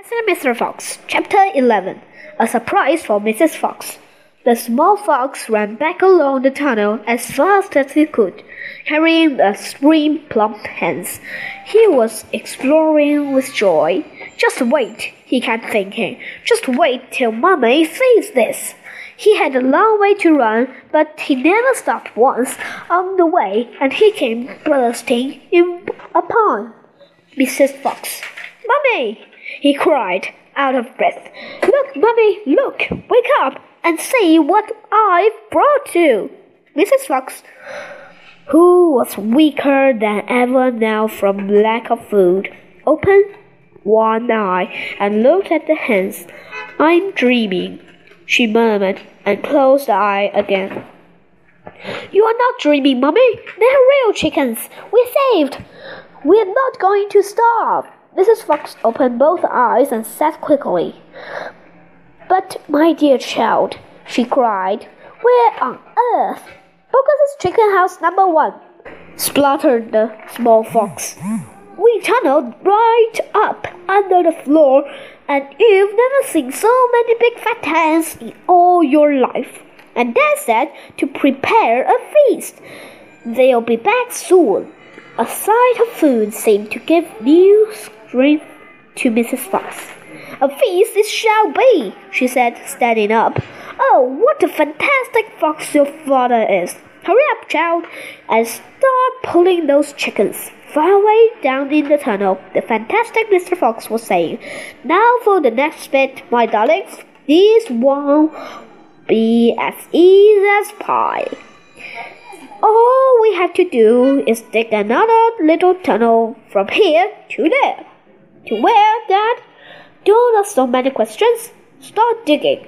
Mr. Fox, Chapter 11 A Surprise for Mrs. Fox. The small fox ran back along the tunnel as fast as he could, carrying the three plump hens. He was exploring with joy. Just wait, he kept thinking. Just wait till Mummy sees this. He had a long way to run, but he never stopped once on the way, and he came bursting in upon Mrs. Fox. Mummy! He cried, out of breath. Look, Mummy, look! Wake up and see what I've brought you! Mrs. Fox, who was weaker than ever now from lack of food, opened one eye and looked at the hens. I'm dreaming, she murmured, and closed the eye again. You are not dreaming, Mummy. They're real chickens. We're saved. We're not going to starve. Mrs. Fox opened both eyes and said quickly, But, my dear child, she cried, where on earth? Boggis's chicken house number one, spluttered the small fox. We tunneled right up under the floor, and you've never seen so many big fat hens in all your life. And Dad said to prepare a feast. They'll be back soon. A sight of food seemed to give new strength to Mrs. Fox. A feast it shall be, she said, standing up. Oh, what a fantastic fox your father is! Hurry up, child, and start pulling those chickens. Far away down in the tunnel, the fantastic Mr. Fox was saying, Now for the next bit, my darlings. This won't be as easy as pie. All we have to do is dig another little tunnel from here to there. Where, Dad? Don't ask so many questions. Start digging.